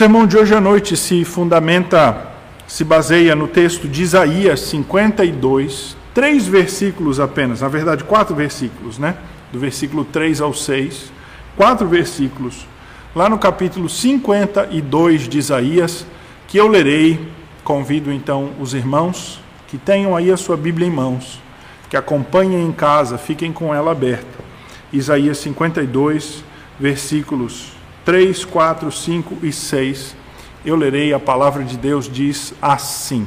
sermão de hoje à noite se fundamenta, se baseia no texto de Isaías 52, três versículos apenas, na verdade, quatro versículos, né? Do versículo 3 ao 6, quatro versículos, lá no capítulo 52 de Isaías, que eu lerei. Convido então os irmãos que tenham aí a sua Bíblia em mãos, que acompanhem em casa, fiquem com ela aberta. Isaías 52, versículos 3, 4, 5 e 6. Eu lerei, a palavra de Deus diz assim: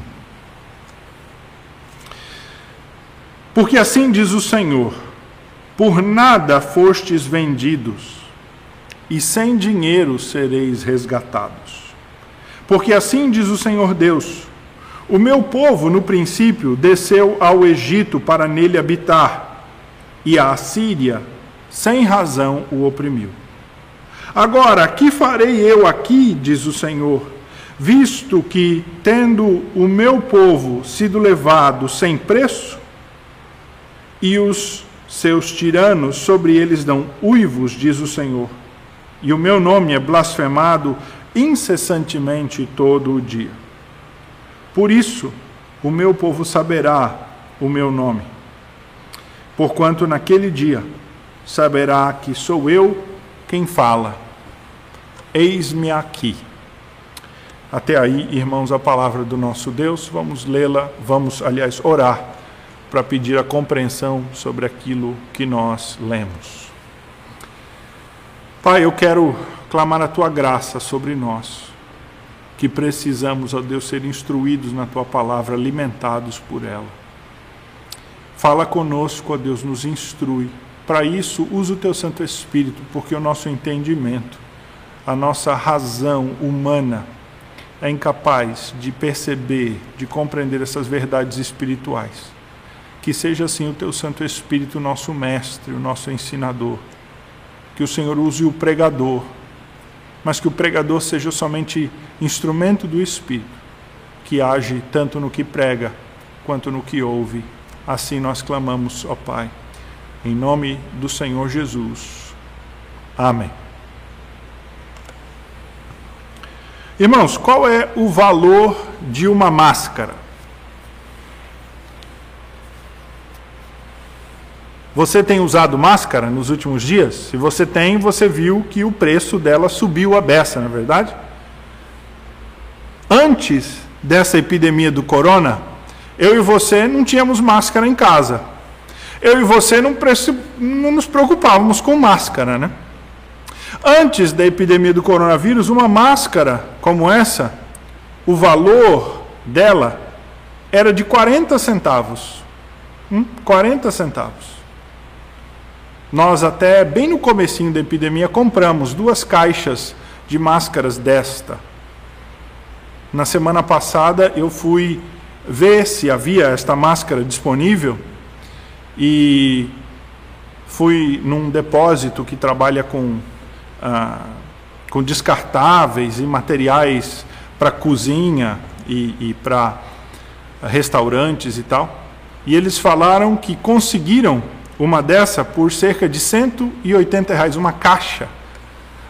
Porque assim diz o Senhor: por nada fostes vendidos, e sem dinheiro sereis resgatados. Porque assim diz o Senhor Deus: o meu povo, no princípio, desceu ao Egito para nele habitar, e a Assíria, sem razão, o oprimiu. Agora, que farei eu aqui, diz o Senhor, visto que, tendo o meu povo sido levado sem preço, e os seus tiranos sobre eles dão uivos, diz o Senhor, e o meu nome é blasfemado incessantemente todo o dia. Por isso, o meu povo saberá o meu nome. Porquanto naquele dia saberá que sou eu quem fala. Eis-me aqui. Até aí, irmãos, a palavra do nosso Deus, vamos lê-la, vamos, aliás, orar para pedir a compreensão sobre aquilo que nós lemos. Pai, eu quero clamar a tua graça sobre nós que precisamos, ó Deus, ser instruídos na tua palavra, alimentados por ela. Fala conosco, ó Deus, nos instrui. Para isso, usa o teu Santo Espírito, porque o nosso entendimento, a nossa razão humana é incapaz de perceber, de compreender essas verdades espirituais. Que seja assim o teu Santo Espírito, nosso mestre, o nosso ensinador. Que o Senhor use o pregador mas que o pregador seja somente instrumento do Espírito, que age tanto no que prega quanto no que ouve. Assim nós clamamos, ó Pai, em nome do Senhor Jesus. Amém. Irmãos, qual é o valor de uma máscara? Você tem usado máscara nos últimos dias? Se você tem, você viu que o preço dela subiu a beça, não é verdade? Antes dessa epidemia do corona, eu e você não tínhamos máscara em casa. Eu e você não, não nos preocupávamos com máscara, né? Antes da epidemia do coronavírus, uma máscara como essa, o valor dela era de 40 centavos. Hum? 40 centavos. Nós até bem no comecinho da epidemia compramos duas caixas de máscaras desta. Na semana passada eu fui ver se havia esta máscara disponível e fui num depósito que trabalha com, ah, com descartáveis e materiais para cozinha e, e para restaurantes e tal. E eles falaram que conseguiram uma dessa por cerca de 180 reais, uma caixa.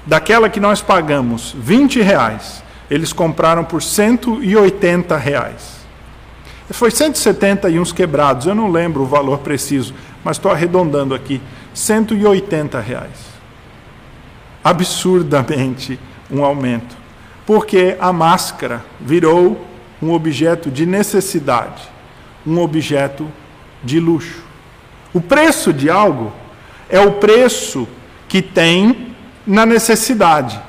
Daquela que nós pagamos 20 reais, eles compraram por 180 reais. Foi 170 e uns quebrados, eu não lembro o valor preciso, mas estou arredondando aqui, 180 reais. Absurdamente um aumento, porque a máscara virou um objeto de necessidade, um objeto de luxo. O preço de algo é o preço que tem na necessidade.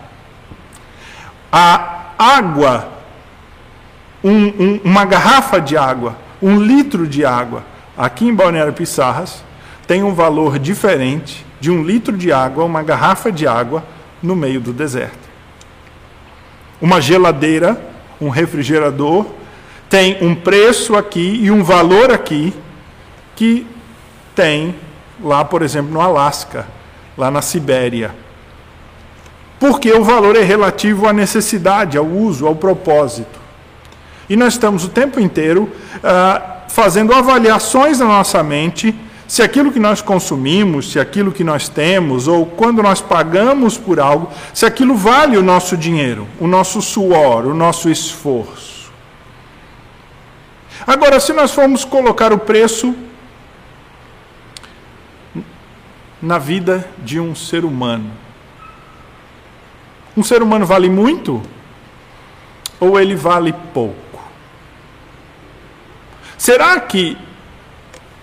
A água, um, um, uma garrafa de água, um litro de água, aqui em Balneário Pissarras, tem um valor diferente de um litro de água, uma garrafa de água, no meio do deserto. Uma geladeira, um refrigerador, tem um preço aqui e um valor aqui que tem lá, por exemplo, no Alasca, lá na Sibéria. Porque o valor é relativo à necessidade, ao uso, ao propósito. E nós estamos o tempo inteiro ah, fazendo avaliações na nossa mente se aquilo que nós consumimos, se aquilo que nós temos, ou quando nós pagamos por algo, se aquilo vale o nosso dinheiro, o nosso suor, o nosso esforço. Agora, se nós formos colocar o preço na vida de um ser humano, um ser humano vale muito ou ele vale pouco? Será que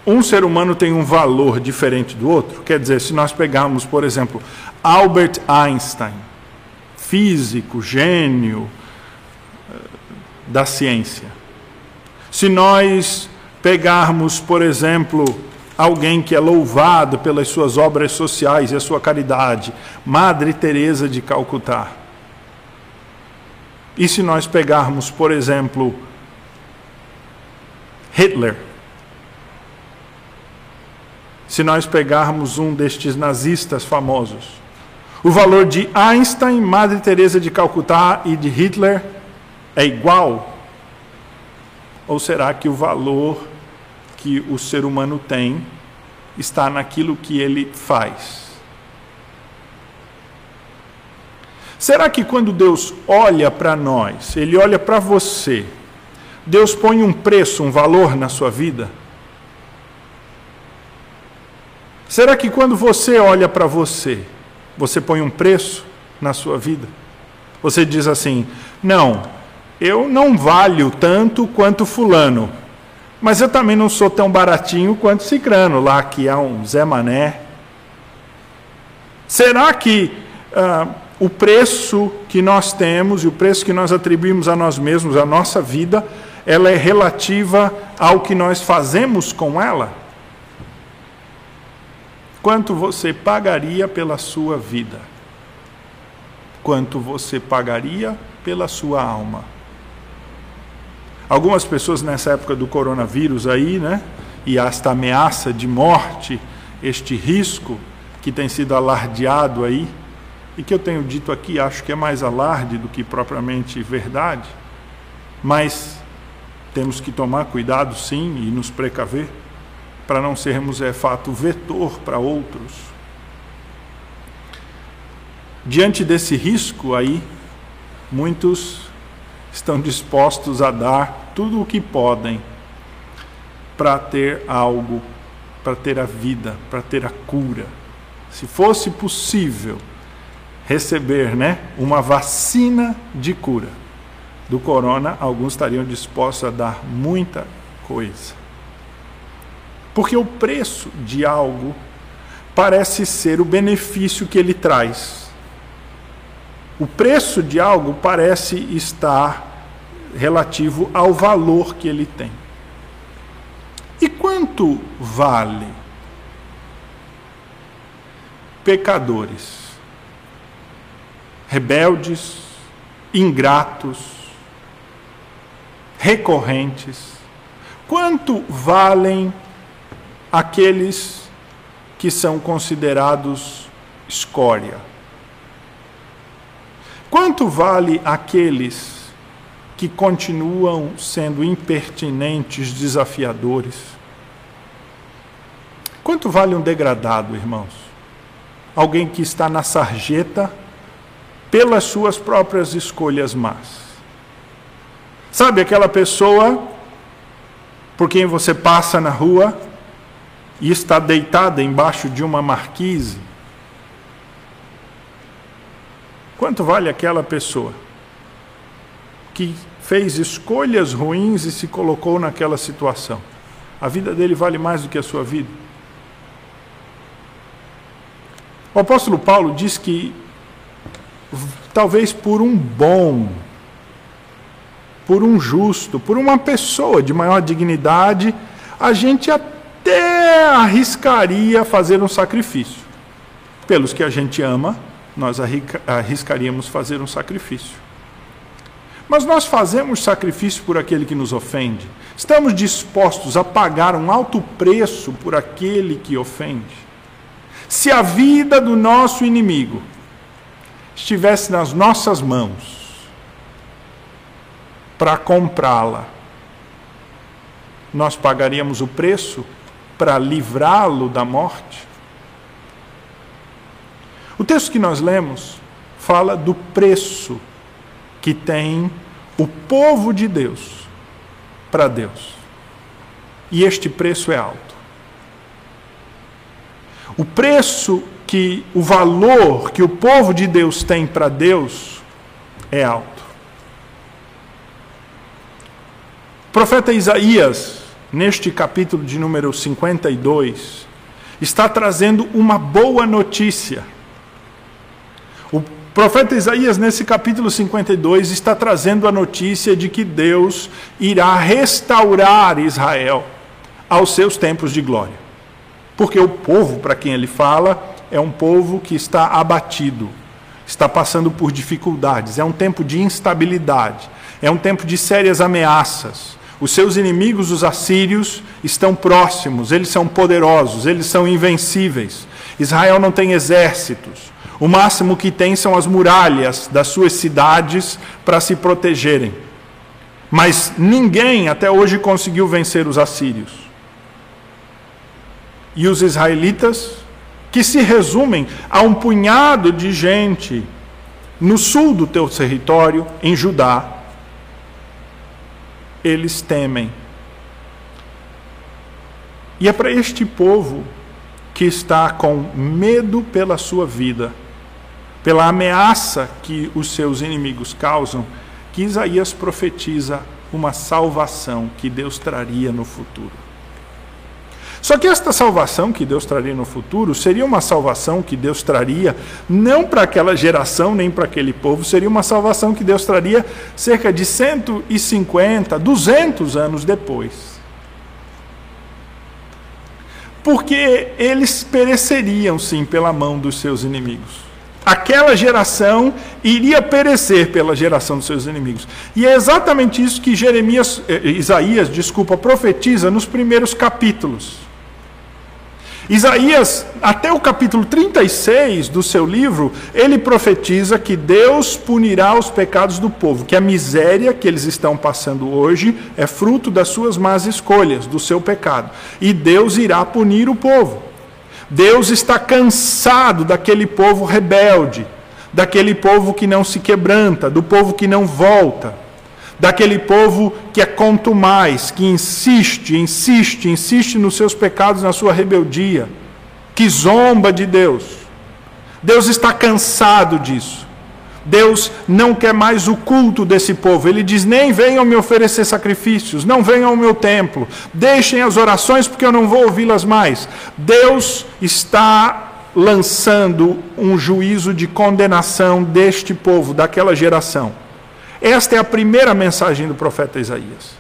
um ser humano tem um valor diferente do outro? Quer dizer, se nós pegarmos, por exemplo, Albert Einstein, físico, gênio eh, da ciência. Se nós pegarmos, por exemplo, alguém que é louvado pelas suas obras sociais e a sua caridade, Madre Teresa de Calcutá. E se nós pegarmos, por exemplo, Hitler, se nós pegarmos um destes nazistas famosos. O valor de Einstein, Madre Teresa de Calcutá e de Hitler é igual? Ou será que o valor que o ser humano tem está naquilo que ele faz? Será que quando Deus olha para nós, Ele olha para você, Deus põe um preço, um valor na sua vida? Será que quando você olha para você, você põe um preço na sua vida? Você diz assim: não, eu não valho tanto quanto Fulano, mas eu também não sou tão baratinho quanto Cicrano, lá que é um Zé Mané. Será que ah, o preço que nós temos e o preço que nós atribuímos a nós mesmos, a nossa vida, ela é relativa ao que nós fazemos com ela? Quanto você pagaria pela sua vida? Quanto você pagaria pela sua alma? Algumas pessoas nessa época do coronavírus aí, né? E esta ameaça de morte, este risco que tem sido alardeado aí, e que eu tenho dito aqui, acho que é mais alarde do que propriamente verdade, mas temos que tomar cuidado sim e nos precaver para não sermos, é fato, vetor para outros. Diante desse risco aí, muitos estão dispostos a dar tudo o que podem para ter algo, para ter a vida, para ter a cura. Se fosse possível receber, né, uma vacina de cura do corona, alguns estariam dispostos a dar muita coisa. Porque o preço de algo parece ser o benefício que ele traz. O preço de algo parece estar relativo ao valor que ele tem. E quanto vale pecadores, rebeldes, ingratos, recorrentes? Quanto valem aqueles que são considerados escória? Quanto vale aqueles que continuam sendo impertinentes, desafiadores? Quanto vale um degradado, irmãos? Alguém que está na sarjeta pelas suas próprias escolhas más. Sabe aquela pessoa por quem você passa na rua e está deitada embaixo de uma marquise, quanto vale aquela pessoa que fez escolhas ruins e se colocou naquela situação? A vida dele vale mais do que a sua vida? O apóstolo Paulo diz que talvez por um bom, por um justo, por uma pessoa de maior dignidade, a gente até arriscaria fazer um sacrifício. Pelos que a gente ama, nós arriscaríamos fazer um sacrifício. Mas nós fazemos sacrifício por aquele que nos ofende. Estamos dispostos a pagar um alto preço por aquele que ofende. Se a vida do nosso inimigo estivesse nas nossas mãos para comprá-la, nós pagaríamos o preço para livrá-lo da morte? O texto que nós lemos fala do preço que tem o povo de Deus para Deus. E este preço é alto. O preço que o valor que o povo de Deus tem para Deus é alto. O profeta Isaías, neste capítulo de número 52, está trazendo uma boa notícia. O profeta Isaías, nesse capítulo 52, está trazendo a notícia de que Deus irá restaurar Israel aos seus tempos de glória. Porque o povo para quem ele fala é um povo que está abatido, está passando por dificuldades, é um tempo de instabilidade, é um tempo de sérias ameaças. Os seus inimigos, os assírios, estão próximos, eles são poderosos, eles são invencíveis. Israel não tem exércitos. O máximo que tem são as muralhas das suas cidades para se protegerem. Mas ninguém até hoje conseguiu vencer os assírios. E os israelitas que se resumem a um punhado de gente no sul do teu território, em Judá, eles temem. E é para este povo que está com medo pela sua vida, pela ameaça que os seus inimigos causam, que Isaías profetiza uma salvação que Deus traria no futuro. Só que esta salvação que Deus traria no futuro seria uma salvação que Deus traria não para aquela geração nem para aquele povo, seria uma salvação que Deus traria cerca de 150, 200 anos depois. Porque eles pereceriam sim pela mão dos seus inimigos. Aquela geração iria perecer pela geração dos seus inimigos. E é exatamente isso que Jeremias, eh, Isaías, desculpa, profetiza nos primeiros capítulos. Isaías, até o capítulo 36 do seu livro, ele profetiza que Deus punirá os pecados do povo, que a miséria que eles estão passando hoje é fruto das suas más escolhas, do seu pecado. E Deus irá punir o povo. Deus está cansado daquele povo rebelde, daquele povo que não se quebranta, do povo que não volta daquele povo que é mais, que insiste, insiste, insiste nos seus pecados, na sua rebeldia, que zomba de Deus. Deus está cansado disso. Deus não quer mais o culto desse povo. Ele diz: nem venham me oferecer sacrifícios, não venham ao meu templo, deixem as orações, porque eu não vou ouvi-las mais. Deus está lançando um juízo de condenação deste povo, daquela geração. Esta é a primeira mensagem do profeta Isaías.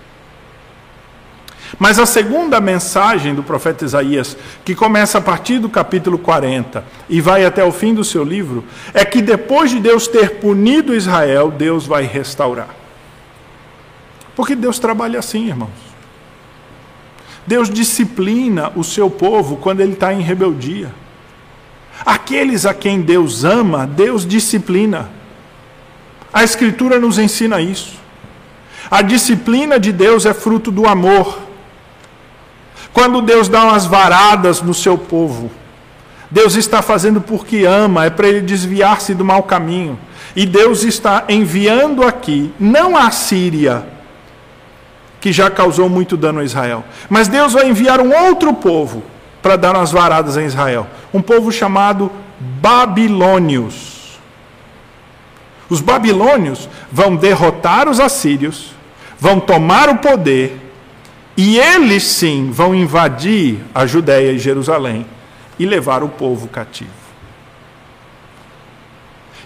Mas a segunda mensagem do profeta Isaías, que começa a partir do capítulo 40 e vai até o fim do seu livro, é que depois de Deus ter punido Israel, Deus vai restaurar. Porque Deus trabalha assim, irmãos. Deus disciplina o seu povo quando ele está em rebeldia. Aqueles a quem Deus ama, Deus disciplina. A Escritura nos ensina isso. A disciplina de Deus é fruto do amor. Quando Deus dá umas varadas no seu povo, Deus está fazendo porque ama, é para ele desviar-se do mau caminho. E Deus está enviando aqui, não a Síria, que já causou muito dano a Israel, mas Deus vai enviar um outro povo para dar umas varadas em Israel. Um povo chamado Babilônios. Os babilônios vão derrotar os assírios, vão tomar o poder, e eles sim vão invadir a Judéia e Jerusalém e levar o povo cativo.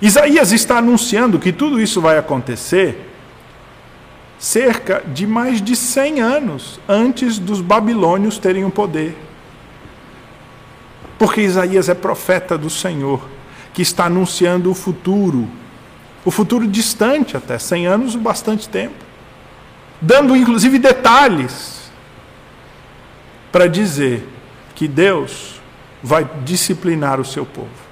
Isaías está anunciando que tudo isso vai acontecer cerca de mais de 100 anos antes dos babilônios terem o poder. Porque Isaías é profeta do Senhor, que está anunciando o futuro o futuro distante até 100 anos, bastante tempo, dando inclusive detalhes para dizer que Deus vai disciplinar o seu povo.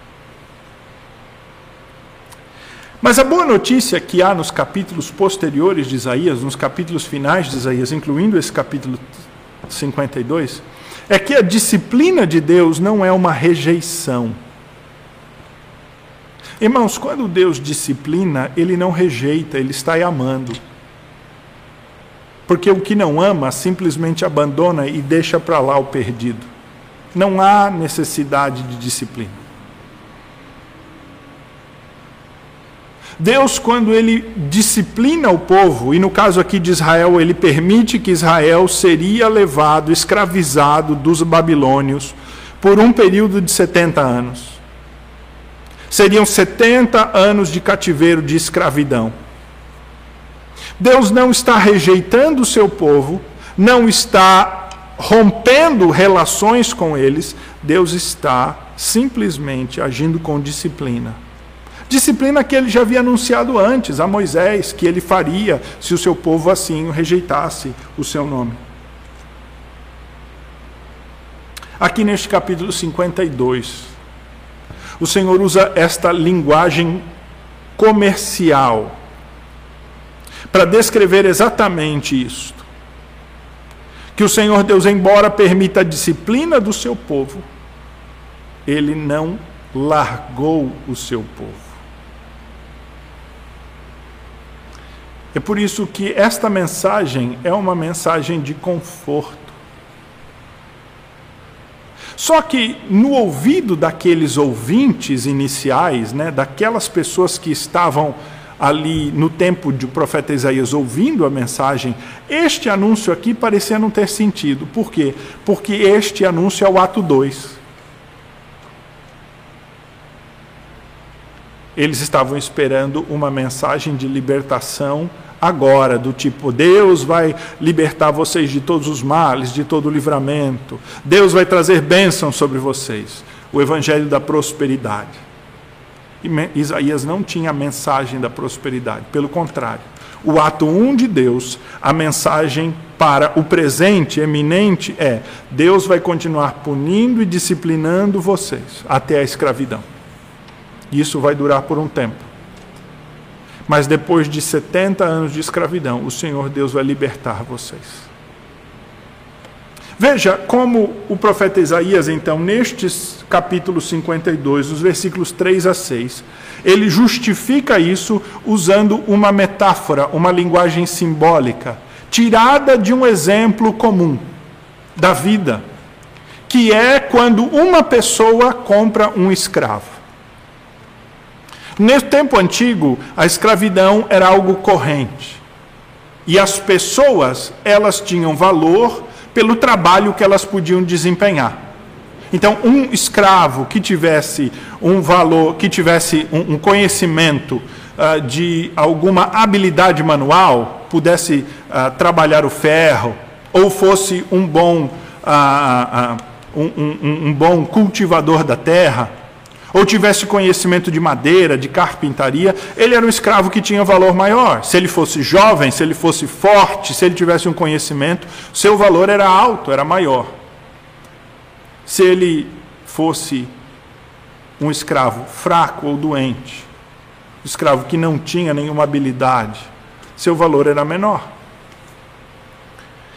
Mas a boa notícia que há nos capítulos posteriores de Isaías, nos capítulos finais de Isaías, incluindo esse capítulo 52, é que a disciplina de Deus não é uma rejeição. Irmãos, quando Deus disciplina, Ele não rejeita, Ele está amando. Porque o que não ama simplesmente abandona e deixa para lá o perdido. Não há necessidade de disciplina. Deus, quando ele disciplina o povo, e no caso aqui de Israel, ele permite que Israel seria levado, escravizado dos babilônios por um período de 70 anos. Seriam 70 anos de cativeiro, de escravidão. Deus não está rejeitando o seu povo, não está rompendo relações com eles, Deus está simplesmente agindo com disciplina. Disciplina que ele já havia anunciado antes a Moisés, que ele faria se o seu povo assim rejeitasse o seu nome. Aqui neste capítulo 52, o Senhor usa esta linguagem comercial para descrever exatamente isto. Que o Senhor Deus, embora permita a disciplina do seu povo, ele não largou o seu povo. É por isso que esta mensagem é uma mensagem de conforto. Só que no ouvido daqueles ouvintes iniciais, né, daquelas pessoas que estavam ali no tempo de o profeta Isaías ouvindo a mensagem, este anúncio aqui parecia não ter sentido. Por quê? Porque este anúncio é o ato 2. Eles estavam esperando uma mensagem de libertação agora, do tipo: Deus vai libertar vocês de todos os males, de todo o livramento, Deus vai trazer bênção sobre vocês. O evangelho da prosperidade. E Isaías não tinha a mensagem da prosperidade, pelo contrário. O ato 1 um de Deus, a mensagem para o presente eminente é: Deus vai continuar punindo e disciplinando vocês até a escravidão. Isso vai durar por um tempo. Mas depois de 70 anos de escravidão, o Senhor Deus vai libertar vocês. Veja como o profeta Isaías, então, nestes capítulos 52, os versículos 3 a 6, ele justifica isso usando uma metáfora, uma linguagem simbólica, tirada de um exemplo comum da vida, que é quando uma pessoa compra um escravo. No tempo antigo, a escravidão era algo corrente. E as pessoas, elas tinham valor pelo trabalho que elas podiam desempenhar. Então, um escravo que tivesse um valor, que tivesse um, um conhecimento uh, de alguma habilidade manual, pudesse uh, trabalhar o ferro, ou fosse um bom, uh, um, um, um bom cultivador da terra, ou tivesse conhecimento de madeira, de carpintaria, ele era um escravo que tinha valor maior. Se ele fosse jovem, se ele fosse forte, se ele tivesse um conhecimento, seu valor era alto, era maior. Se ele fosse um escravo fraco ou doente, um escravo que não tinha nenhuma habilidade, seu valor era menor.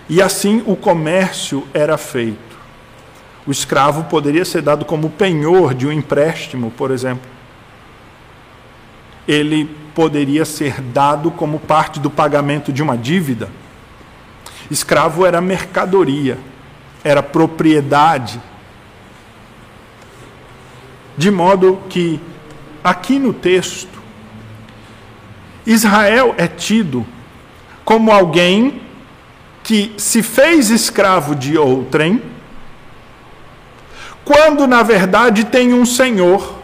E assim o comércio era feito. O escravo poderia ser dado como penhor de um empréstimo, por exemplo. Ele poderia ser dado como parte do pagamento de uma dívida. Escravo era mercadoria, era propriedade. De modo que, aqui no texto, Israel é tido como alguém que se fez escravo de outrem quando na verdade tem um Senhor.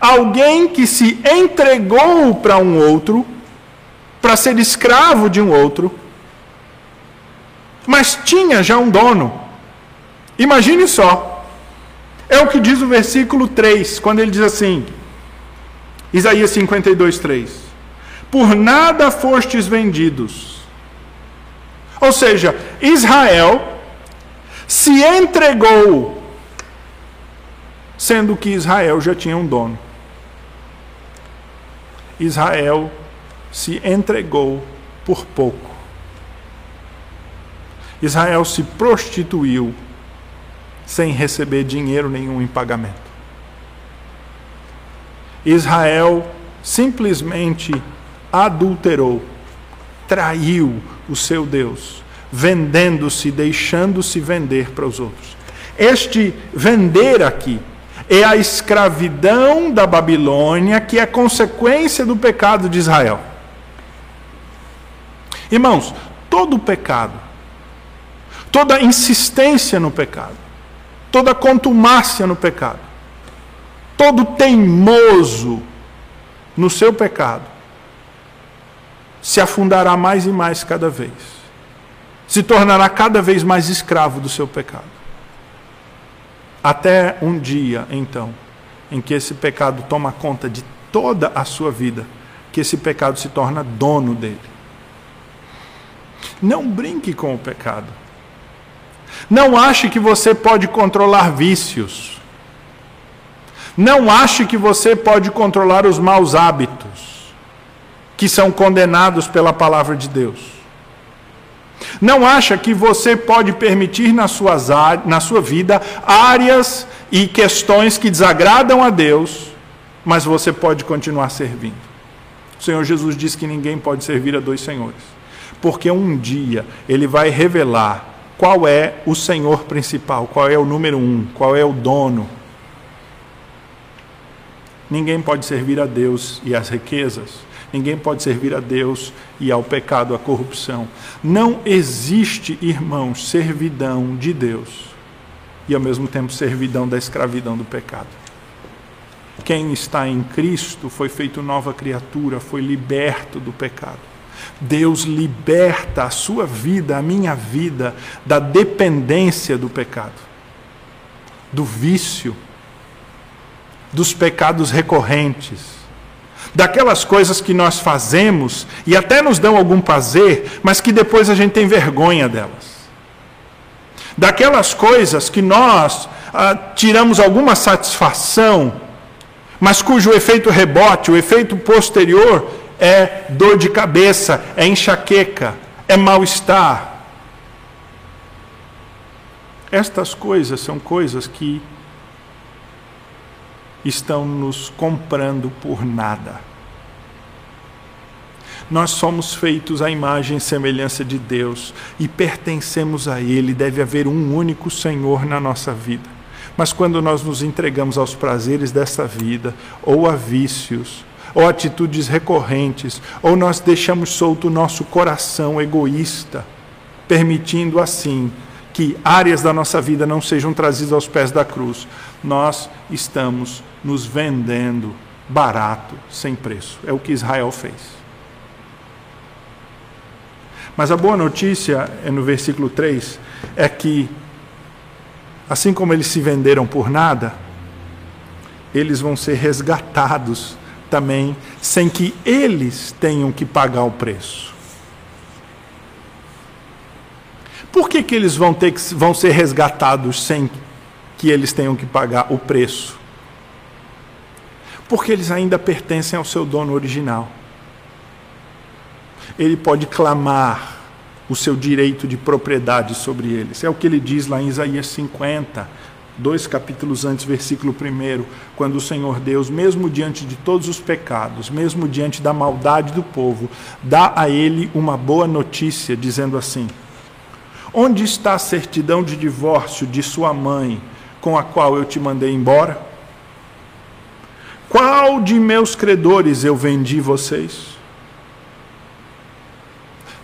Alguém que se entregou para um outro, para ser escravo de um outro, mas tinha já um dono. Imagine só. É o que diz o versículo 3, quando ele diz assim, Isaías 52, 3: Por nada fostes vendidos. Ou seja, Israel se entregou, sendo que Israel já tinha um dono. Israel se entregou por pouco. Israel se prostituiu sem receber dinheiro nenhum em pagamento. Israel simplesmente adulterou, traiu o seu Deus, vendendo-se, deixando-se vender para os outros. Este vender aqui é a escravidão da Babilônia, que é consequência do pecado de Israel. Irmãos, todo pecado, toda insistência no pecado, toda contumácia no pecado, todo teimoso no seu pecado, se afundará mais e mais cada vez, se tornará cada vez mais escravo do seu pecado. Até um dia, então, em que esse pecado toma conta de toda a sua vida, que esse pecado se torna dono dele. Não brinque com o pecado. Não ache que você pode controlar vícios. Não ache que você pode controlar os maus hábitos que são condenados pela palavra de Deus. Não acha que você pode permitir na, suas, na sua vida áreas e questões que desagradam a Deus, mas você pode continuar servindo. O Senhor Jesus diz que ninguém pode servir a dois senhores, porque um dia Ele vai revelar qual é o Senhor principal, qual é o número um, qual é o dono, Ninguém pode servir a Deus e às riquezas. Ninguém pode servir a Deus e ao pecado, à corrupção. Não existe, irmãos, servidão de Deus e ao mesmo tempo servidão da escravidão do pecado. Quem está em Cristo foi feito nova criatura, foi liberto do pecado. Deus liberta a sua vida, a minha vida, da dependência do pecado, do vício dos pecados recorrentes, daquelas coisas que nós fazemos e até nos dão algum prazer, mas que depois a gente tem vergonha delas. Daquelas coisas que nós ah, tiramos alguma satisfação, mas cujo efeito rebote, o efeito posterior, é dor de cabeça, é enxaqueca, é mal-estar. Estas coisas são coisas que estão nos comprando por nada. Nós somos feitos à imagem e semelhança de Deus e pertencemos a Ele. Deve haver um único Senhor na nossa vida. Mas quando nós nos entregamos aos prazeres dessa vida, ou a vícios, ou atitudes recorrentes, ou nós deixamos solto o nosso coração egoísta, permitindo assim que áreas da nossa vida não sejam trazidas aos pés da cruz, nós estamos nos vendendo barato, sem preço. É o que Israel fez. Mas a boa notícia é no versículo 3 é que, assim como eles se venderam por nada, eles vão ser resgatados também, sem que eles tenham que pagar o preço. Por que, que eles vão, ter que, vão ser resgatados sem que eles tenham que pagar o preço? Porque eles ainda pertencem ao seu dono original. Ele pode clamar o seu direito de propriedade sobre eles. É o que ele diz lá em Isaías 50, dois capítulos antes, versículo 1, quando o Senhor Deus, mesmo diante de todos os pecados, mesmo diante da maldade do povo, dá a ele uma boa notícia, dizendo assim: Onde está a certidão de divórcio de sua mãe, com a qual eu te mandei embora? Qual de meus credores eu vendi vocês?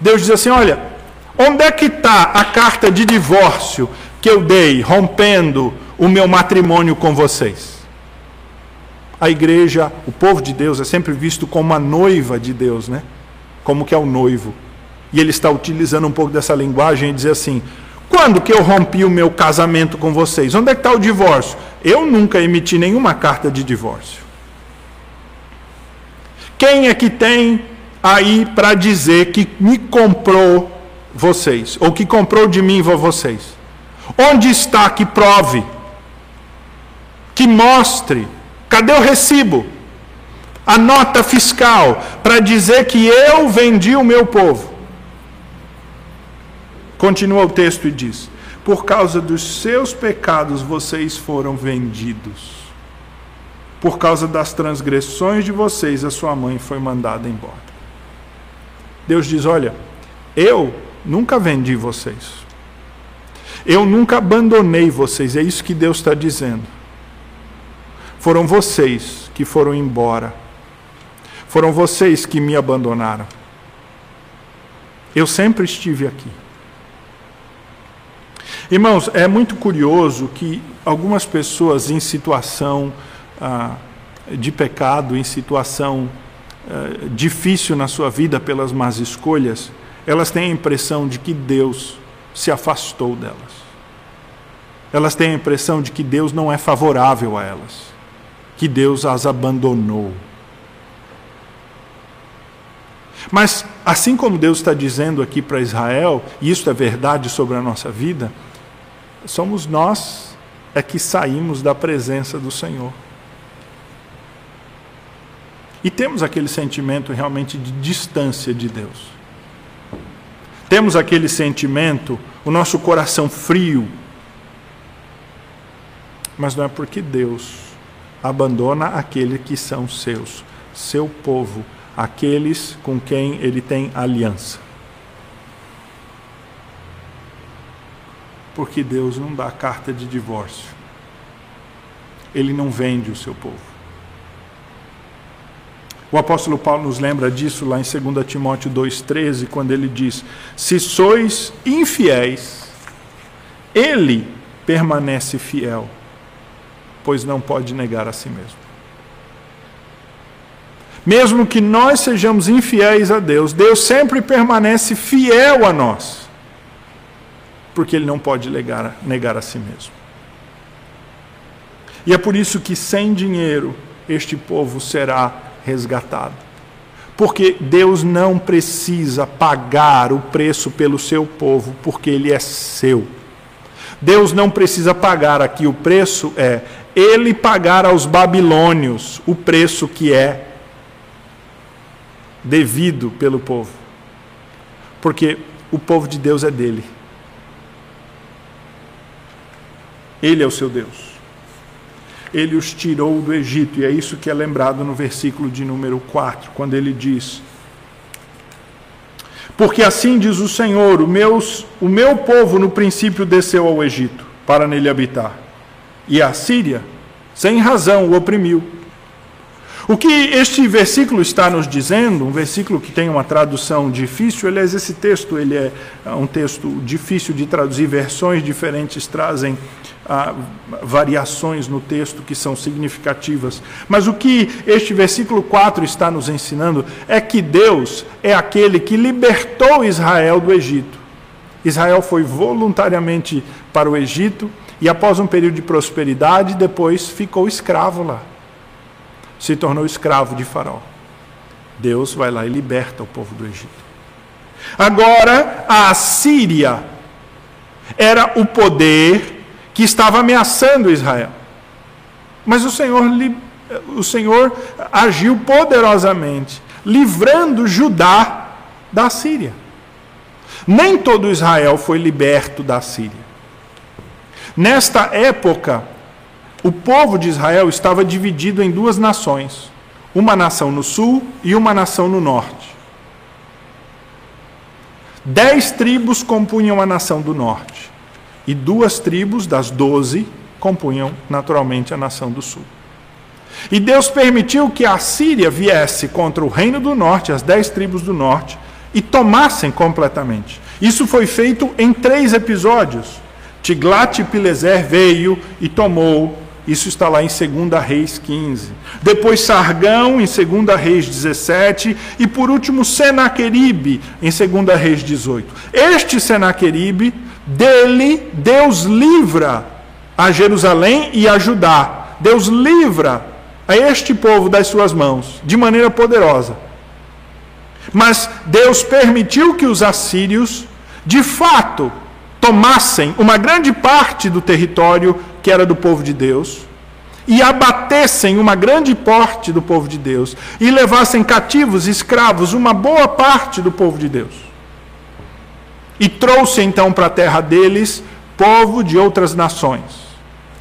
Deus diz assim: Olha, onde é que está a carta de divórcio que eu dei, rompendo o meu matrimônio com vocês? A igreja, o povo de Deus é sempre visto como a noiva de Deus, né? Como que é o noivo. E ele está utilizando um pouco dessa linguagem e dizer assim: quando que eu rompi o meu casamento com vocês? Onde é que está o divórcio? Eu nunca emiti nenhuma carta de divórcio. Quem é que tem aí para dizer que me comprou vocês? Ou que comprou de mim vocês? Onde está que prove? Que mostre? Cadê o recibo? A nota fiscal para dizer que eu vendi o meu povo? Continua o texto e diz: Por causa dos seus pecados vocês foram vendidos. Por causa das transgressões de vocês, a sua mãe foi mandada embora. Deus diz: Olha, eu nunca vendi vocês. Eu nunca abandonei vocês. É isso que Deus está dizendo. Foram vocês que foram embora. Foram vocês que me abandonaram. Eu sempre estive aqui. Irmãos, é muito curioso que algumas pessoas em situação ah, de pecado, em situação ah, difícil na sua vida pelas más escolhas, elas têm a impressão de que Deus se afastou delas. Elas têm a impressão de que Deus não é favorável a elas, que Deus as abandonou. Mas, assim como Deus está dizendo aqui para Israel, e isso é verdade sobre a nossa vida, somos nós é que saímos da presença do Senhor. E temos aquele sentimento realmente de distância de Deus. Temos aquele sentimento, o nosso coração frio. Mas não é porque Deus abandona aqueles que são seus, seu povo, aqueles com quem ele tem aliança. Porque Deus não dá carta de divórcio. Ele não vende o seu povo. O apóstolo Paulo nos lembra disso lá em 2 Timóteo 2,13, quando ele diz: Se sois infiéis, ele permanece fiel, pois não pode negar a si mesmo. Mesmo que nós sejamos infiéis a Deus, Deus sempre permanece fiel a nós porque ele não pode negar, negar a si mesmo. E é por isso que sem dinheiro este povo será resgatado. Porque Deus não precisa pagar o preço pelo seu povo, porque ele é seu. Deus não precisa pagar aqui o preço é ele pagar aos babilônios o preço que é devido pelo povo. Porque o povo de Deus é dele. Ele é o seu Deus. Ele os tirou do Egito, e é isso que é lembrado no versículo de número 4, quando ele diz: Porque assim diz o Senhor: o, meus, o meu povo no princípio desceu ao Egito para nele habitar, e a Síria, sem razão, o oprimiu. O que este versículo está nos dizendo, um versículo que tem uma tradução difícil, aliás, esse texto ele é um texto difícil de traduzir, versões diferentes trazem ah, variações no texto que são significativas. Mas o que este versículo 4 está nos ensinando é que Deus é aquele que libertou Israel do Egito. Israel foi voluntariamente para o Egito e, após um período de prosperidade, depois ficou escravo lá. Se tornou escravo de Faraó. Deus vai lá e liberta o povo do Egito. Agora, a Assíria era o poder que estava ameaçando Israel. Mas o Senhor, o Senhor agiu poderosamente, livrando Judá da Síria. Nem todo Israel foi liberto da Síria. Nesta época, o povo de Israel estava dividido em duas nações: uma nação no sul e uma nação no norte. Dez tribos compunham a nação do norte e duas tribos das doze compunham naturalmente a nação do sul. E Deus permitiu que a Síria viesse contra o reino do norte, as dez tribos do norte, e tomassem completamente. Isso foi feito em três episódios. Tiglat-Pileser veio e tomou. Isso está lá em 2 Reis 15. Depois Sargão em 2 Reis 17 e por último Senaqueribe em 2 Reis 18. Este Senaqueribe dele, Deus livra a Jerusalém e a Judá. Deus livra a este povo das suas mãos de maneira poderosa. Mas Deus permitiu que os assírios, de fato, tomassem uma grande parte do território que era do povo de Deus e abatessem uma grande parte do povo de Deus e levassem cativos, escravos, uma boa parte do povo de Deus. E trouxe então para a terra deles povo de outras nações.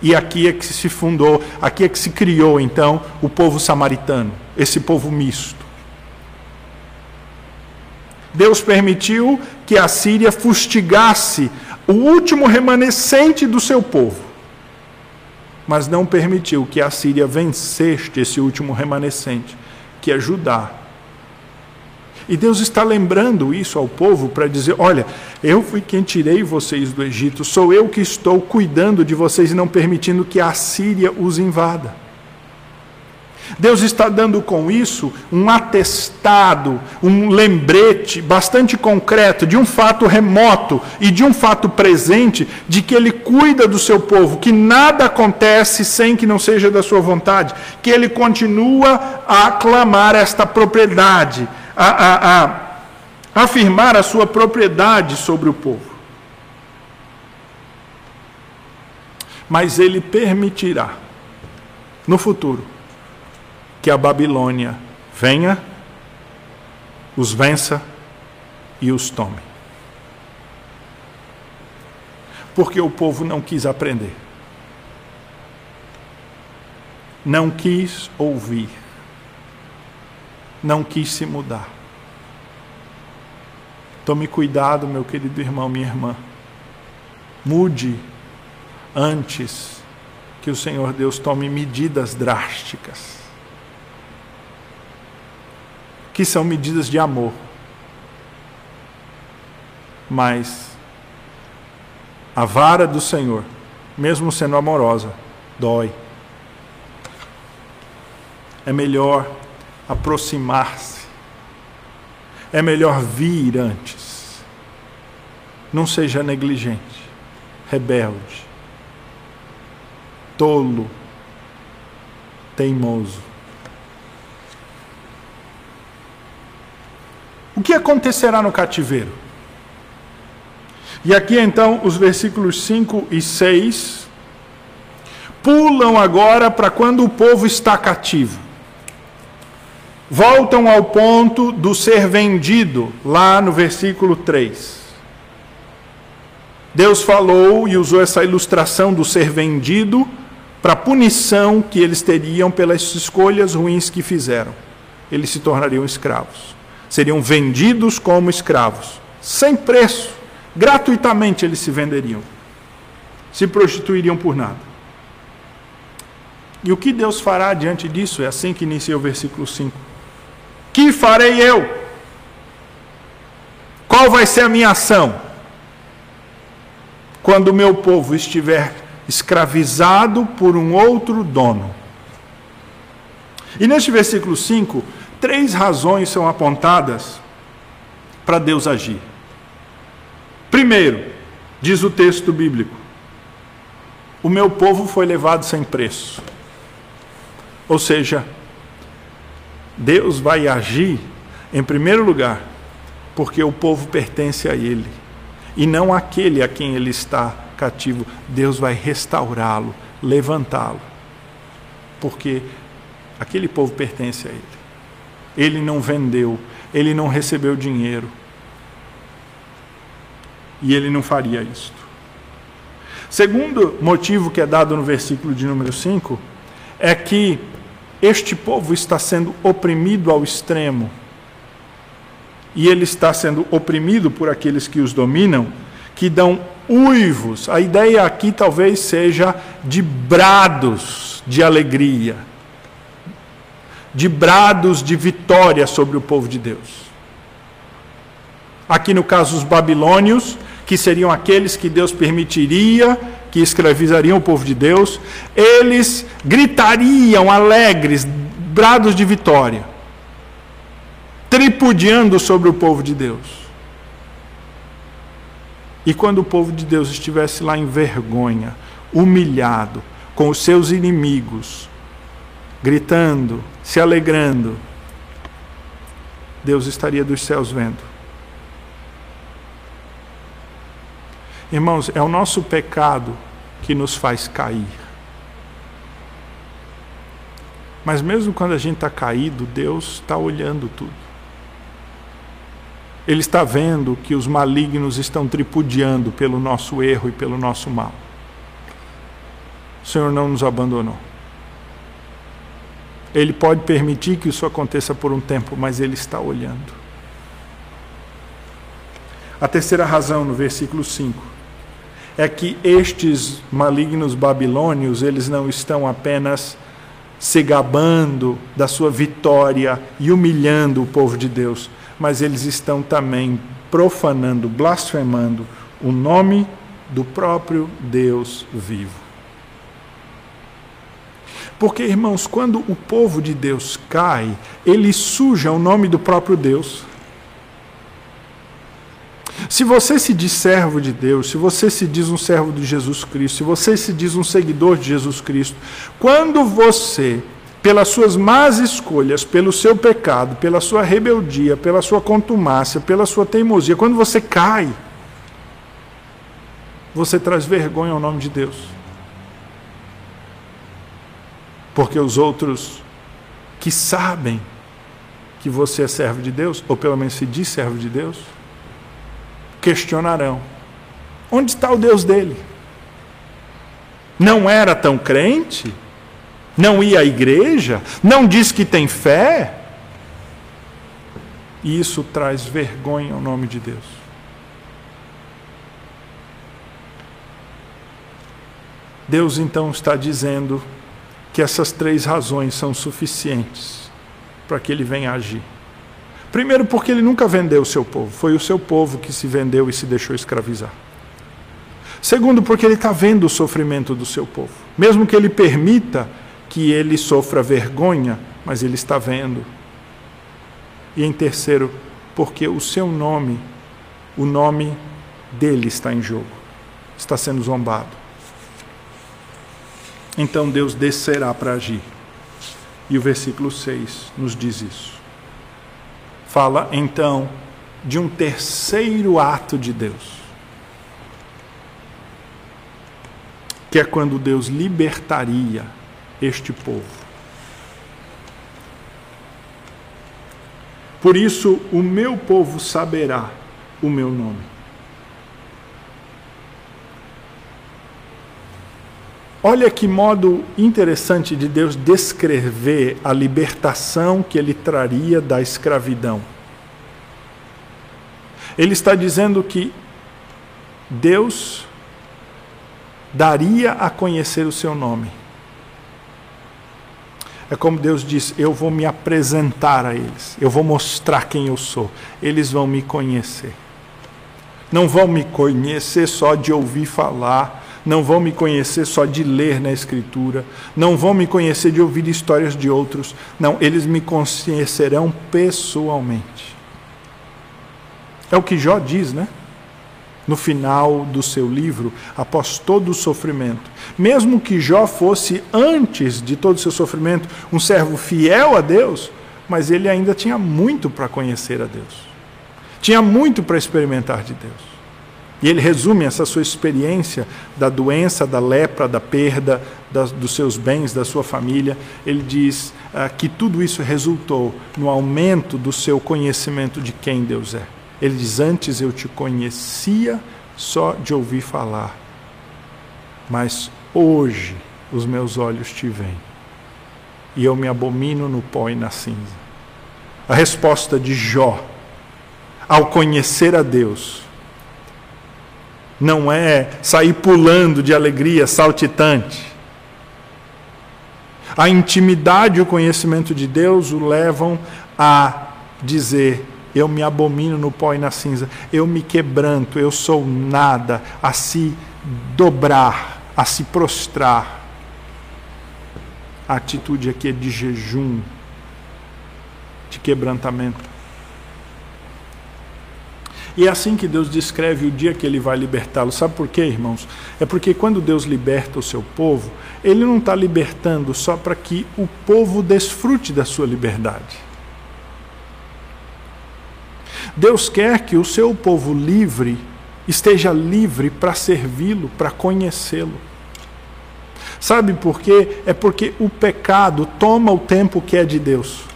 E aqui é que se fundou, aqui é que se criou então o povo samaritano, esse povo misto. Deus permitiu que a Síria fustigasse o último remanescente do seu povo, mas não permitiu que a Síria vencesse esse último remanescente, que é Judá. E Deus está lembrando isso ao povo para dizer: olha, eu fui quem tirei vocês do Egito, sou eu que estou cuidando de vocês e não permitindo que a Síria os invada. Deus está dando com isso um atestado, um lembrete bastante concreto de um fato remoto e de um fato presente de que Ele cuida do seu povo, que nada acontece sem que não seja da sua vontade, que Ele continua a aclamar esta propriedade, a, a, a afirmar a sua propriedade sobre o povo. Mas Ele permitirá no futuro que a Babilônia venha, os vença e os tome. Porque o povo não quis aprender, não quis ouvir, não quis se mudar. Tome cuidado, meu querido irmão, minha irmã. Mude antes que o Senhor Deus tome medidas drásticas que são medidas de amor. Mas a vara do Senhor, mesmo sendo amorosa, dói. É melhor aproximar-se. É melhor vir antes. Não seja negligente, rebelde, tolo, teimoso. O que acontecerá no cativeiro? E aqui então os versículos 5 e 6 pulam agora para quando o povo está cativo. Voltam ao ponto do ser vendido, lá no versículo 3. Deus falou e usou essa ilustração do ser vendido para a punição que eles teriam pelas escolhas ruins que fizeram. Eles se tornariam escravos seriam vendidos como escravos, sem preço, gratuitamente eles se venderiam, se prostituiriam por nada. E o que Deus fará diante disso? É assim que inicia o versículo 5. Que farei eu? Qual vai ser a minha ação? Quando o meu povo estiver escravizado por um outro dono. E neste versículo 5, Três razões são apontadas para Deus agir. Primeiro, diz o texto bíblico: o meu povo foi levado sem preço. Ou seja, Deus vai agir, em primeiro lugar, porque o povo pertence a Ele, e não aquele a quem ele está cativo. Deus vai restaurá-lo, levantá-lo, porque aquele povo pertence a Ele. Ele não vendeu, ele não recebeu dinheiro. E ele não faria isto. Segundo motivo que é dado no versículo de número 5 é que este povo está sendo oprimido ao extremo. E ele está sendo oprimido por aqueles que os dominam, que dão uivos. A ideia aqui talvez seja de brados de alegria de brados de vitória sobre o povo de Deus. Aqui no caso, os babilônios, que seriam aqueles que Deus permitiria que escravizariam o povo de Deus, eles gritariam alegres, brados de vitória, tripudiando sobre o povo de Deus. E quando o povo de Deus estivesse lá em vergonha, humilhado, com os seus inimigos, gritando, se alegrando, Deus estaria dos céus vendo. Irmãos, é o nosso pecado que nos faz cair. Mas mesmo quando a gente está caído, Deus está olhando tudo. Ele está vendo que os malignos estão tripudiando pelo nosso erro e pelo nosso mal. O Senhor não nos abandonou. Ele pode permitir que isso aconteça por um tempo, mas Ele está olhando. A terceira razão, no versículo 5, é que estes malignos babilônios, eles não estão apenas se gabando da sua vitória e humilhando o povo de Deus, mas eles estão também profanando, blasfemando o nome do próprio Deus vivo. Porque, irmãos, quando o povo de Deus cai, ele suja o nome do próprio Deus. Se você se diz servo de Deus, se você se diz um servo de Jesus Cristo, se você se diz um seguidor de Jesus Cristo, quando você, pelas suas más escolhas, pelo seu pecado, pela sua rebeldia, pela sua contumácia, pela sua teimosia, quando você cai, você traz vergonha ao nome de Deus porque os outros que sabem que você é servo de Deus, ou pelo menos se diz servo de Deus, questionarão: onde está o Deus dele? Não era tão crente? Não ia à igreja? Não diz que tem fé? E isso traz vergonha ao nome de Deus. Deus então está dizendo que essas três razões são suficientes para que ele venha agir. Primeiro, porque ele nunca vendeu o seu povo, foi o seu povo que se vendeu e se deixou escravizar. Segundo, porque ele está vendo o sofrimento do seu povo, mesmo que ele permita que ele sofra vergonha, mas ele está vendo. E em terceiro, porque o seu nome, o nome dele está em jogo, está sendo zombado então Deus descerá para agir. E o versículo 6 nos diz isso. Fala então de um terceiro ato de Deus, que é quando Deus libertaria este povo. Por isso o meu povo saberá o meu nome. Olha que modo interessante de Deus descrever a libertação que ele traria da escravidão. Ele está dizendo que Deus daria a conhecer o seu nome. É como Deus diz: Eu vou me apresentar a eles, eu vou mostrar quem eu sou, eles vão me conhecer. Não vão me conhecer só de ouvir falar, não vão me conhecer só de ler na Escritura, não vão me conhecer de ouvir histórias de outros, não, eles me conhecerão pessoalmente. É o que Jó diz, né? No final do seu livro, após todo o sofrimento. Mesmo que Jó fosse, antes de todo o seu sofrimento, um servo fiel a Deus, mas ele ainda tinha muito para conhecer a Deus. Tinha muito para experimentar de Deus. E ele resume essa sua experiência da doença, da lepra, da perda dos seus bens, da sua família. Ele diz ah, que tudo isso resultou no aumento do seu conhecimento de quem Deus é. Ele diz: Antes eu te conhecia só de ouvir falar, mas hoje os meus olhos te veem e eu me abomino no pó e na cinza. A resposta de Jó, ao conhecer a Deus, não é sair pulando de alegria, saltitante. A intimidade e o conhecimento de Deus o levam a dizer: Eu me abomino no pó e na cinza, eu me quebranto, eu sou nada, a se dobrar, a se prostrar. A atitude aqui é de jejum, de quebrantamento. E é assim que Deus descreve o dia que ele vai libertá-lo. Sabe por quê, irmãos? É porque quando Deus liberta o seu povo, ele não está libertando só para que o povo desfrute da sua liberdade. Deus quer que o seu povo livre esteja livre para servi-lo, para conhecê-lo. Sabe por quê? É porque o pecado toma o tempo que é de Deus.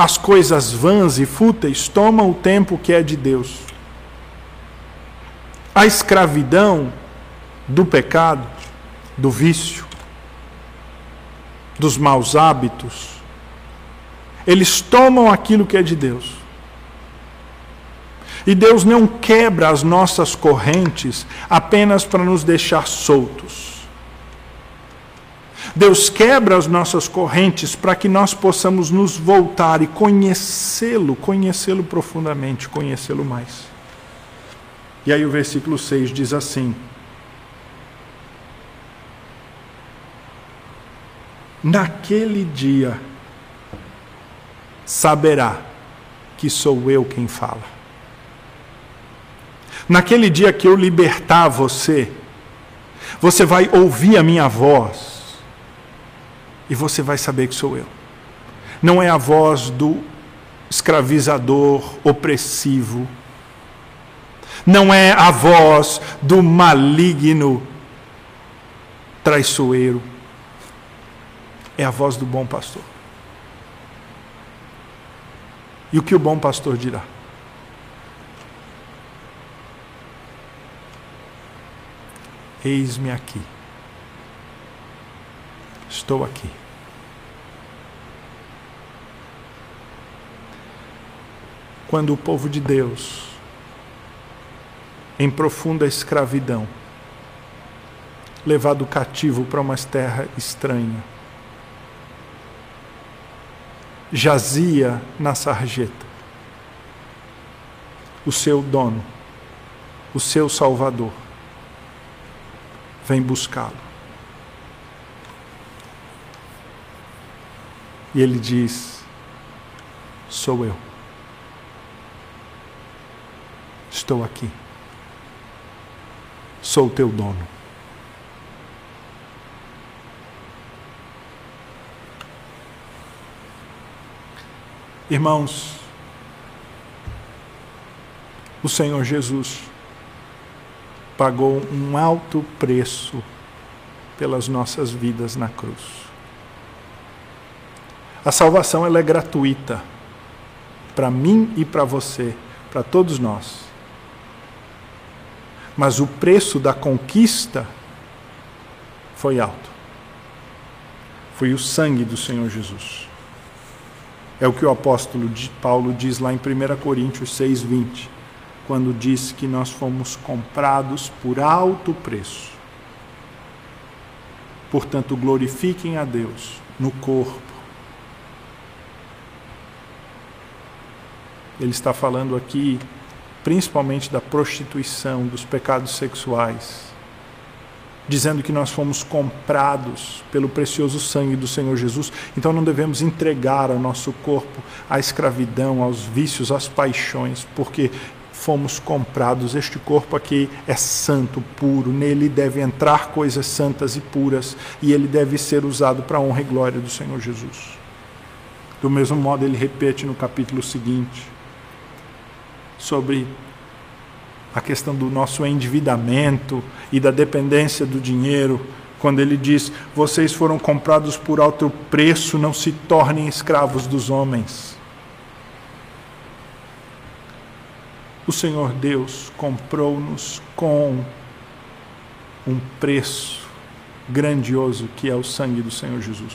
As coisas vãs e fúteis tomam o tempo que é de Deus. A escravidão do pecado, do vício, dos maus hábitos, eles tomam aquilo que é de Deus. E Deus não quebra as nossas correntes apenas para nos deixar soltos. Deus quebra as nossas correntes para que nós possamos nos voltar e conhecê-lo, conhecê-lo profundamente, conhecê-lo mais. E aí o versículo 6 diz assim: Naquele dia saberá que sou eu quem fala. Naquele dia que eu libertar você, você vai ouvir a minha voz e você vai saber que sou eu. Não é a voz do escravizador opressivo. Não é a voz do maligno traiçoeiro. É a voz do bom pastor. E o que o bom pastor dirá? Eis-me aqui. Estou aqui. quando o povo de Deus, em profunda escravidão, levado cativo para uma terra estranha, jazia na sarjeta, o seu dono, o seu salvador, vem buscá-lo. E ele diz: Sou eu. Estou aqui. Sou o teu dono. Irmãos, o Senhor Jesus pagou um alto preço pelas nossas vidas na cruz. A salvação ela é gratuita para mim e para você, para todos nós mas o preço da conquista foi alto. Foi o sangue do Senhor Jesus. É o que o apóstolo Paulo diz lá em 1 Coríntios 6:20, quando diz que nós fomos comprados por alto preço. Portanto, glorifiquem a Deus no corpo. Ele está falando aqui principalmente da prostituição, dos pecados sexuais, dizendo que nós fomos comprados pelo precioso sangue do Senhor Jesus, então não devemos entregar o nosso corpo à escravidão, aos vícios, às paixões, porque fomos comprados. Este corpo aqui é santo, puro, nele deve entrar coisas santas e puras, e ele deve ser usado para a honra e glória do Senhor Jesus. Do mesmo modo, ele repete no capítulo seguinte: sobre a questão do nosso endividamento e da dependência do dinheiro, quando ele diz: Vocês foram comprados por alto preço, não se tornem escravos dos homens. O Senhor Deus comprou-nos com um preço grandioso que é o sangue do Senhor Jesus.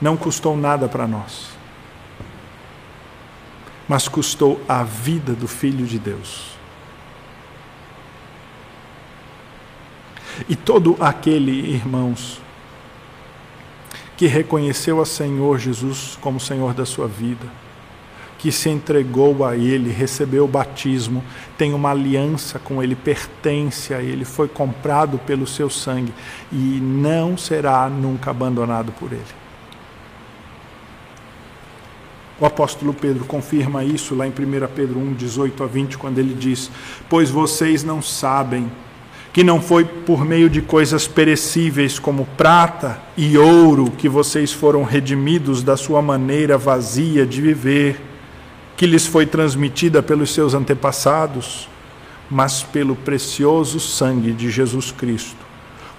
Não custou nada para nós mas custou a vida do Filho de Deus. E todo aquele, irmãos, que reconheceu a Senhor Jesus como Senhor da sua vida, que se entregou a Ele, recebeu o batismo, tem uma aliança com Ele, pertence a Ele, foi comprado pelo seu sangue e não será nunca abandonado por Ele. O apóstolo Pedro confirma isso lá em 1 Pedro 1, 18 a 20, quando ele diz: Pois vocês não sabem que não foi por meio de coisas perecíveis como prata e ouro que vocês foram redimidos da sua maneira vazia de viver, que lhes foi transmitida pelos seus antepassados, mas pelo precioso sangue de Jesus Cristo,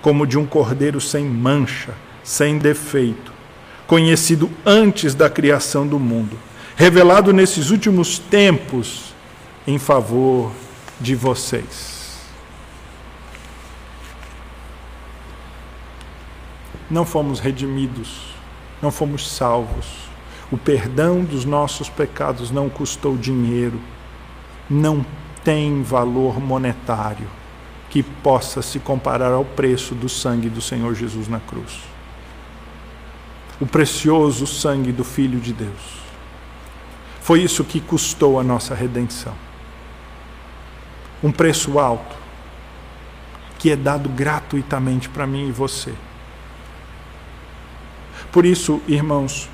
como de um cordeiro sem mancha, sem defeito conhecido antes da criação do mundo, revelado nesses últimos tempos em favor de vocês. Não fomos redimidos, não fomos salvos. O perdão dos nossos pecados não custou dinheiro, não tem valor monetário que possa se comparar ao preço do sangue do Senhor Jesus na cruz. O precioso sangue do Filho de Deus. Foi isso que custou a nossa redenção. Um preço alto, que é dado gratuitamente para mim e você. Por isso, irmãos,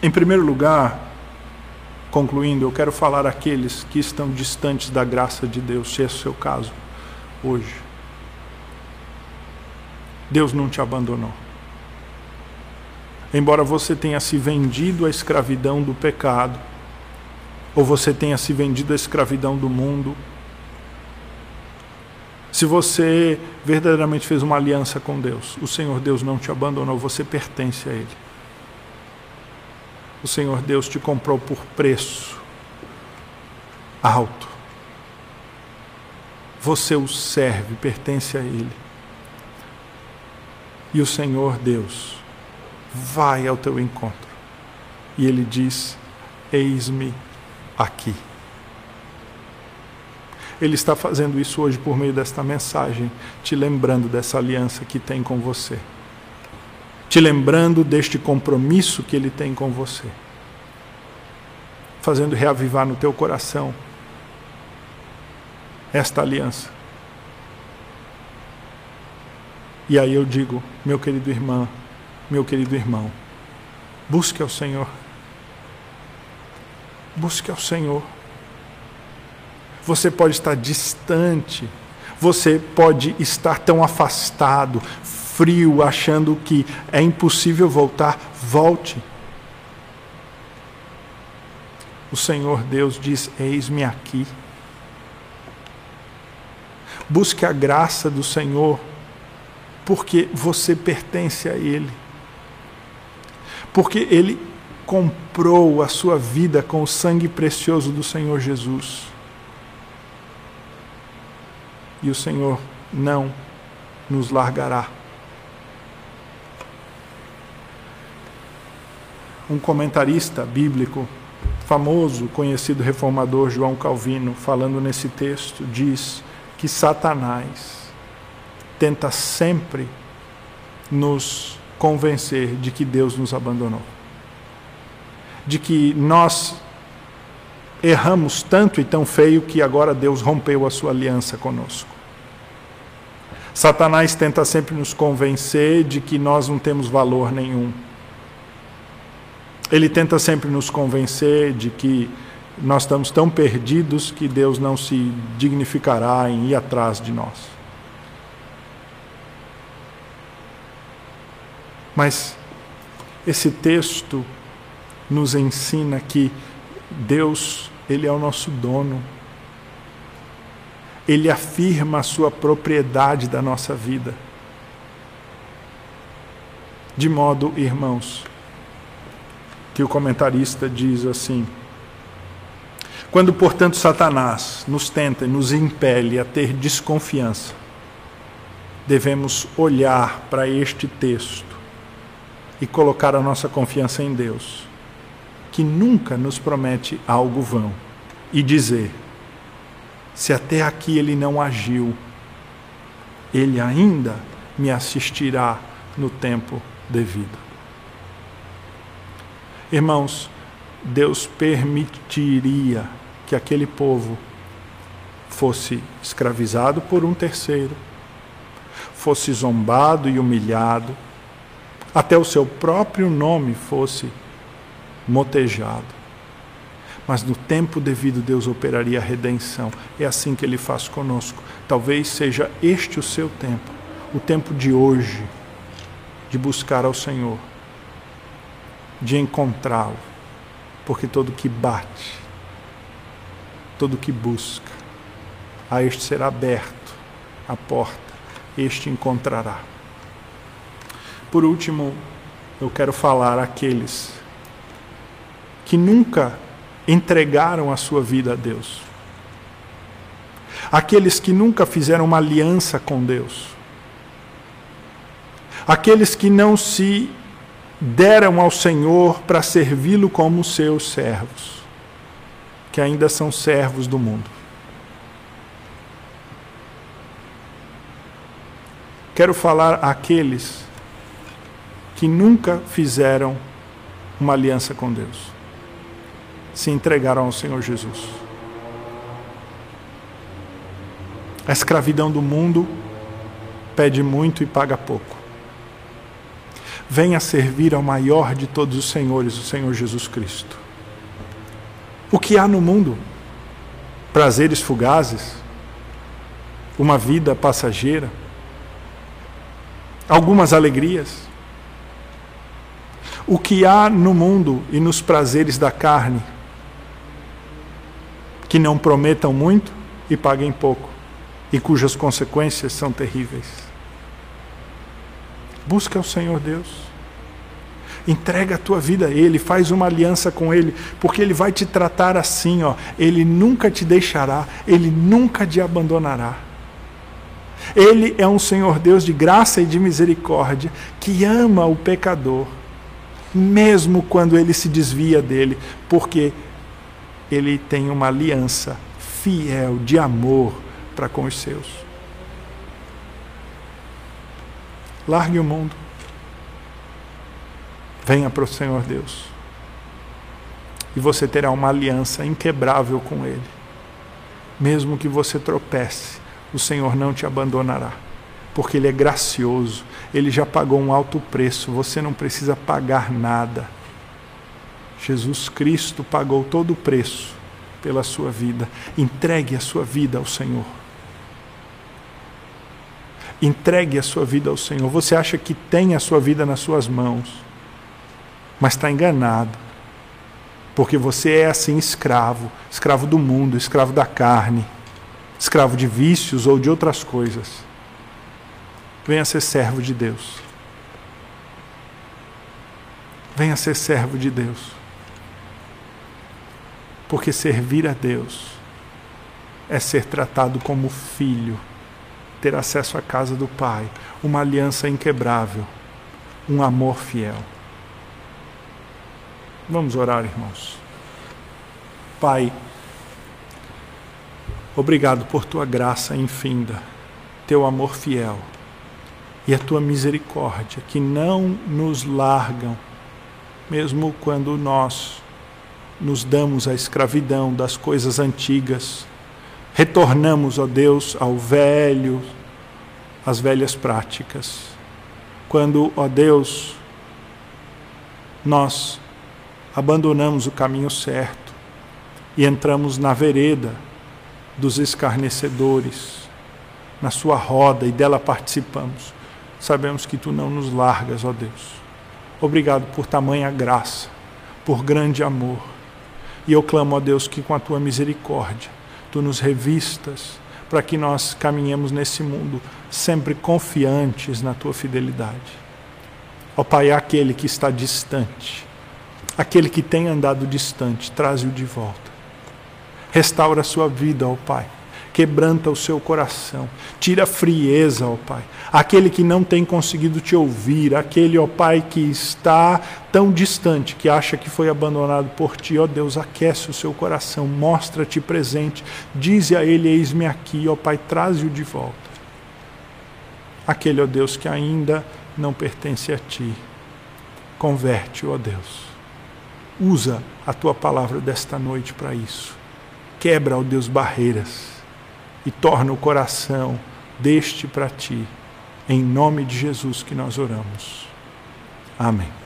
em primeiro lugar, concluindo, eu quero falar àqueles que estão distantes da graça de Deus, se é o seu caso hoje. Deus não te abandonou. Embora você tenha se vendido à escravidão do pecado, ou você tenha se vendido à escravidão do mundo, se você verdadeiramente fez uma aliança com Deus, o Senhor Deus não te abandonou, você pertence a Ele. O Senhor Deus te comprou por preço alto. Você o serve, pertence a Ele. E o Senhor Deus vai ao teu encontro. E Ele diz: Eis-me aqui. Ele está fazendo isso hoje por meio desta mensagem, te lembrando dessa aliança que tem com você, te lembrando deste compromisso que ele tem com você, fazendo reavivar no teu coração esta aliança. E aí eu digo, meu querido irmão, meu querido irmão, busque ao Senhor. Busque ao Senhor. Você pode estar distante, você pode estar tão afastado, frio, achando que é impossível voltar. Volte. O Senhor Deus diz: Eis-me aqui. Busque a graça do Senhor, porque você pertence a Ele. Porque Ele comprou a sua vida com o sangue precioso do Senhor Jesus e o Senhor não nos largará. Um comentarista bíblico famoso, conhecido reformador João Calvino, falando nesse texto, diz que Satanás tenta sempre nos convencer de que Deus nos abandonou. De que nós erramos tanto e tão feio que agora Deus rompeu a sua aliança conosco. Satanás tenta sempre nos convencer de que nós não temos valor nenhum. Ele tenta sempre nos convencer de que nós estamos tão perdidos que Deus não se dignificará em ir atrás de nós. Mas esse texto nos ensina que Deus, ele é o nosso dono ele afirma a sua propriedade da nossa vida. De modo, irmãos, que o comentarista diz assim: quando, portanto, Satanás nos tenta e nos impele a ter desconfiança, devemos olhar para este texto e colocar a nossa confiança em Deus, que nunca nos promete algo vão, e dizer: se até aqui ele não agiu, ele ainda me assistirá no tempo devido. Irmãos, Deus permitiria que aquele povo fosse escravizado por um terceiro, fosse zombado e humilhado, até o seu próprio nome fosse motejado mas no tempo devido Deus operaria a redenção. É assim que ele faz conosco. Talvez seja este o seu tempo, o tempo de hoje, de buscar ao Senhor, de encontrá-lo, porque todo que bate, todo que busca, a este será aberto a porta, este encontrará. Por último, eu quero falar àqueles que nunca entregaram a sua vida a Deus, aqueles que nunca fizeram uma aliança com Deus, aqueles que não se deram ao Senhor para servi-lo como seus servos, que ainda são servos do mundo. Quero falar àqueles que nunca fizeram uma aliança com Deus, se entregaram ao Senhor Jesus. A escravidão do mundo pede muito e paga pouco. Venha servir ao maior de todos os senhores, o Senhor Jesus Cristo. O que há no mundo? Prazeres fugazes? Uma vida passageira? Algumas alegrias? O que há no mundo e nos prazeres da carne que não prometam muito e paguem pouco, e cujas consequências são terríveis. Busca o Senhor Deus. Entrega a tua vida a Ele, faz uma aliança com Ele, porque Ele vai te tratar assim, ó. Ele nunca te deixará, Ele nunca te abandonará. Ele é um Senhor Deus de graça e de misericórdia, que ama o pecador, mesmo quando ele se desvia dele, porque ele tem uma aliança fiel de amor para com os seus. Largue o mundo. Venha para o Senhor Deus. E você terá uma aliança inquebrável com Ele. Mesmo que você tropece, o Senhor não te abandonará. Porque Ele é gracioso, Ele já pagou um alto preço, você não precisa pagar nada. Jesus Cristo pagou todo o preço pela sua vida. Entregue a sua vida ao Senhor. Entregue a sua vida ao Senhor. Você acha que tem a sua vida nas suas mãos, mas está enganado. Porque você é assim escravo, escravo do mundo, escravo da carne, escravo de vícios ou de outras coisas. Venha ser servo de Deus. Venha ser servo de Deus. Porque servir a Deus é ser tratado como filho, ter acesso à casa do Pai, uma aliança inquebrável, um amor fiel. Vamos orar, irmãos. Pai, obrigado por tua graça infinda, teu amor fiel e a tua misericórdia, que não nos largam, mesmo quando nós nos damos à escravidão das coisas antigas, retornamos, ó Deus, ao velho, às velhas práticas. Quando, ó Deus, nós abandonamos o caminho certo e entramos na vereda dos escarnecedores, na sua roda e dela participamos. Sabemos que tu não nos largas, ó Deus. Obrigado por tamanha graça, por grande amor e eu clamo a Deus que com a tua misericórdia tu nos revistas para que nós caminhemos nesse mundo sempre confiantes na tua fidelidade. Ó Pai, aquele que está distante, aquele que tem andado distante, traze-o de volta. Restaura a sua vida, ó Pai quebranta o seu coração, tira a frieza, ó Pai. Aquele que não tem conseguido te ouvir, aquele, ó Pai, que está tão distante, que acha que foi abandonado por ti, ó Deus, aquece o seu coração, mostra-te presente, dize a ele: Eis-me aqui, ó Pai, traze-o de volta. Aquele, ó Deus, que ainda não pertence a ti, converte, ó Deus. Usa a tua palavra desta noite para isso. Quebra, ó Deus, barreiras e torna o coração deste para ti. Em nome de Jesus que nós oramos. Amém.